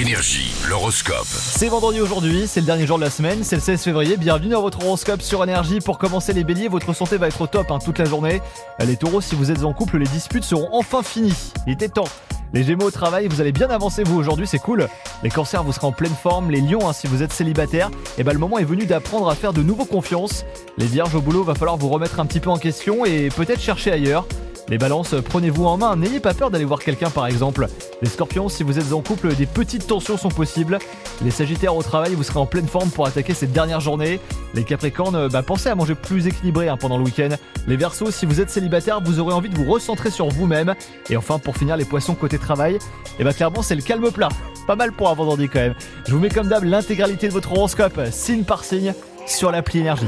Énergie, l'horoscope. C'est vendredi aujourd'hui, c'est le dernier jour de la semaine, c'est le 16 février. Bienvenue dans votre horoscope sur Énergie. Pour commencer les béliers, votre santé va être au top hein, toute la journée. Les taureaux, si vous êtes en couple, les disputes seront enfin finies. Il était temps. Les gémeaux au travail, vous allez bien avancer vous aujourd'hui, c'est cool. Les cancers, vous serez en pleine forme. Les lions, hein, si vous êtes célibataire, et ben le moment est venu d'apprendre à faire de nouveau confiance. Les vierges au boulot, va falloir vous remettre un petit peu en question et peut-être chercher ailleurs. Les balances, prenez-vous en main, n'ayez pas peur d'aller voir quelqu'un par exemple. Les scorpions, si vous êtes en couple, des petites tensions sont possibles. Les sagittaires au travail, vous serez en pleine forme pour attaquer cette dernière journée. Les capricornes, bah, pensez à manger plus équilibré hein, pendant le week-end. Les versos, si vous êtes célibataire, vous aurez envie de vous recentrer sur vous-même. Et enfin, pour finir, les poissons côté travail, et bah clairement c'est le calme plat. Pas mal pour un vendredi quand même. Je vous mets comme d'hab l'intégralité de votre horoscope, signe par signe, sur l'appli énergie.